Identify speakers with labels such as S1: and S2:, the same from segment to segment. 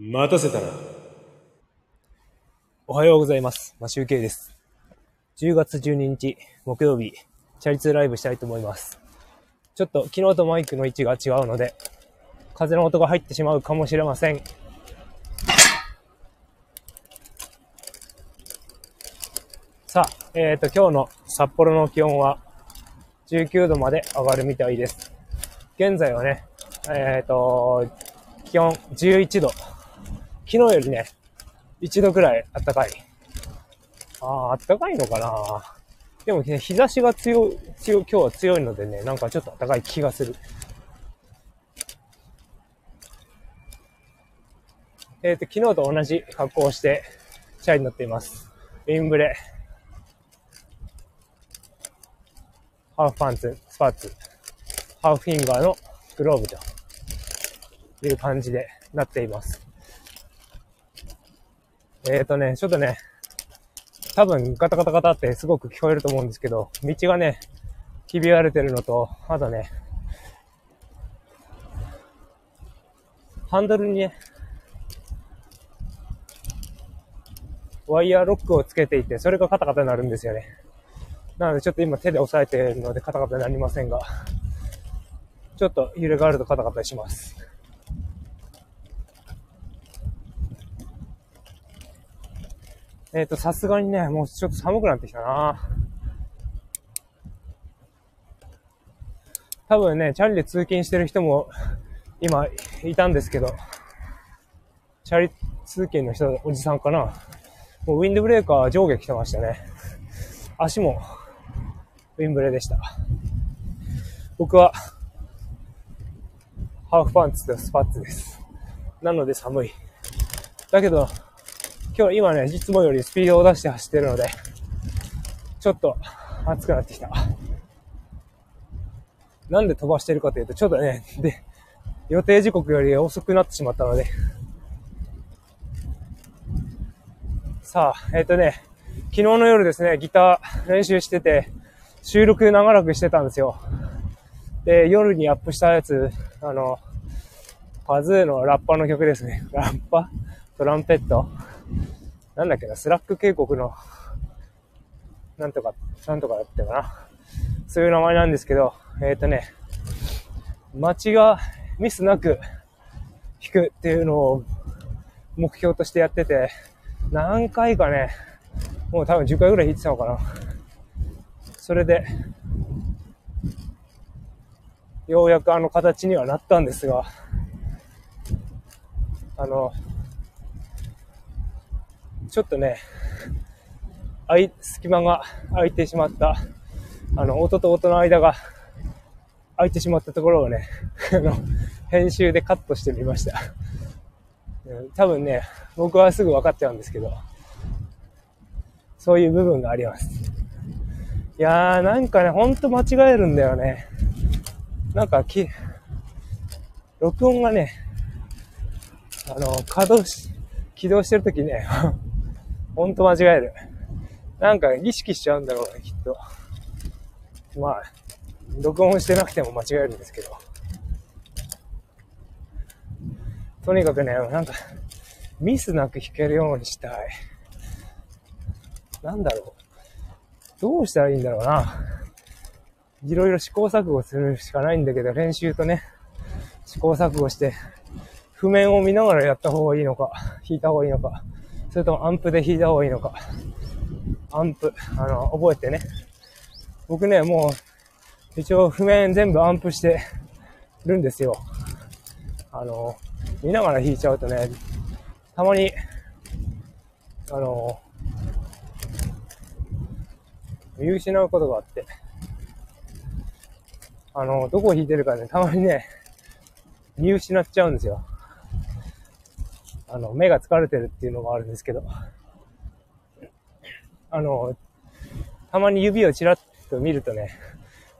S1: 待たせたな。
S2: おはようございます。マシュウケイです。10月12日木曜日、チャリ通ライブしたいと思います。ちょっと昨日とマイクの位置が違うので、風の音が入ってしまうかもしれません。さあ、えっ、と、今日の札幌の気温は19度まで上がるみたいです。現在はね、えっ、と、気温11度。昨日よりね、1度くらい暖かい。ああ、暖かいのかなでもね、日差しが強、強、今日は強いのでね、なんかちょっと暖かい気がする。えっ、と、昨日と同じ格好をして、チャリに乗っています。ウィンブレ、ハーフパンツ、スパッツ、ハーフフィンガーのグローブという感じでなっています。えっ、ー、とね、ちょっとね、多分ガタガタガタってすごく聞こえると思うんですけど、道がね、ひび割れてるのと、あとね、ハンドルにね、ワイヤーロックをつけていて、それがカタカタになるんですよね。なのでちょっと今手で押さえているのでカタカタになりませんが、ちょっと揺れがあるとカタカタします。えっ、と、さすがにね、もうちょっと寒くなってきたな多分ね、チャリで通勤してる人も今いたんですけど、チャリ通勤の人、おじさんかな。もうウィンドブレーカー上下来てましたね。足もウィンブレでした。僕はハーフパンツとスパッツです。なので寒い。だけど、今日今ね、いつもよりスピードを出して走ってるので、ちょっと暑くなってきた。なんで飛ばしてるかというと、ちょっとね、で、予定時刻より遅くなってしまったので。さあ、えっ、ー、とね、昨日の夜ですね、ギター練習してて、収録長らくしてたんですよ。で、夜にアップしたやつ、あの、パズーのラッパの曲ですね。ラッパ？トランペット？なんだっけな、スラッグ渓谷の、なんとか、なんとかだったかな。そういう名前なんですけど、えっ、ー、とね、街がミスなく弾くっていうのを目標としてやってて、何回かね、もう多分10回ぐらい弾いてたのかな。それで、ようやくあの形にはなったんですが、あの、ちょっとね、あい、隙間が空いてしまった、あの、音と音の間が空いてしまったところをね、あの、編集でカットしてみました。多分ね、僕はすぐ分かっちゃうんですけど、そういう部分があります。いやー、なんかね、ほんと間違えるんだよね。なんか、き、録音がね、あの、稼働し、起動してるときね、ほんと間違える。なんか意識しちゃうんだろうね、きっと。まあ、録音してなくても間違えるんですけど。とにかくね、なんか、ミスなく弾けるようにしたい。なんだろう。どうしたらいいんだろうな。いろいろ試行錯誤するしかないんだけど、練習とね、試行錯誤して、譜面を見ながらやった方がいいのか、弾いた方がいいのか、それともアンプで弾いた方がいいのか。アンプ、あの、覚えてね。僕ね、もう、一応譜面全部アンプしてるんですよ。あの、見ながら弾いちゃうとね、たまに、あの、見失うことがあって、あの、どこを弾いてるかね、たまにね、見失っちゃうんですよ。あの、目が疲れてるっていうのがあるんですけど、あの、たまに指をちらっと見るとね、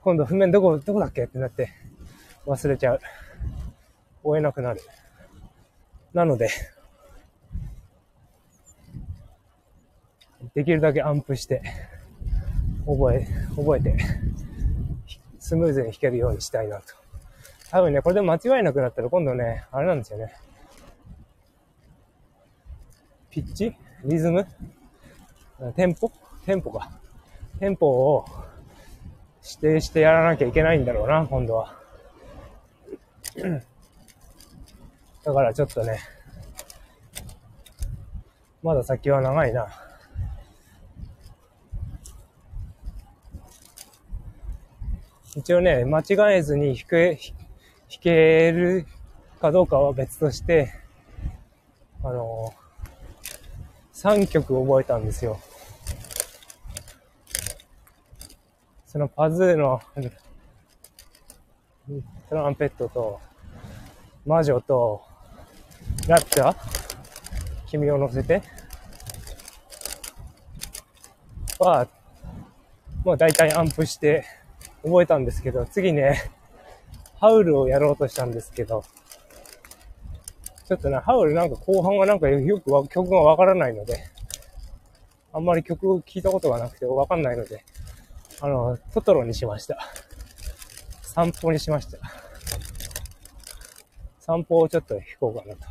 S2: 今度譜面どこ、どこだっけってなって忘れちゃう。追えなくなる。なので、できるだけアンプして、覚え、覚えて、スムーズに弾けるようにしたいなと。多分ね、これで間違いなくなったら今度ね、あれなんですよね。ピッチ？リズム？テンポ？テンポか。テンポを指定してやらなきゃいけないんだろうな、今度は。だからちょっとね、まだ先は長いな。一応ね、間違えずに弾け、弾けるかどうかは別として、あの3曲覚えたんですよ。そのパズーのトランペットと、魔女と、ラッチャー君を乗せて。は、もう大体アンプして覚えたんですけど、次ね、ハウルをやろうとしたんですけど、ちょっとね、ハウルなんか後半はなんかよく曲がわからないので、あんまり曲を聴いたことがなくてわかんないので、あの、トトロにしました。散歩にしました。散歩をちょっと弾こうかなと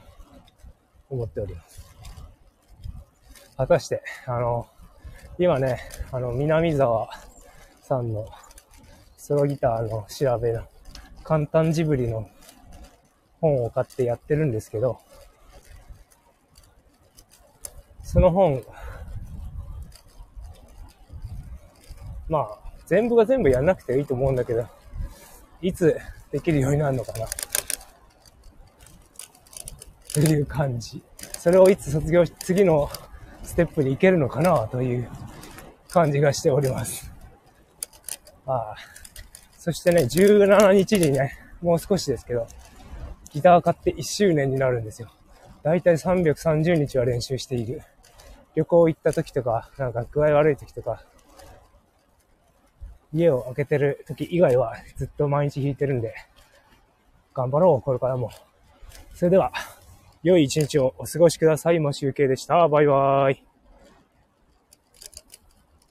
S2: 思っております。果たして、あの、今ね、あの、南沢さんのソロギターの調べの簡単ジブリの本を買ってやってるんですけど、その本、まあ、全部が全部やんなくていいと思うんだけど、いつできるようになるのかな。という感じ。それをいつ卒業し、次のステップに行けるのかなという感じがしております。ああ。そしてね、17日にね、もう少しですけど、ギター買って1周年になるんですよ。だいたい330日は練習している。旅行行った時とか、なんか具合悪い時とか、家を開けてる時以外はずっと毎日弾いてるんで、頑張ろう、これからも。それでは、良い一日をお過ごしください。もしゅうけでした。バイバーイ。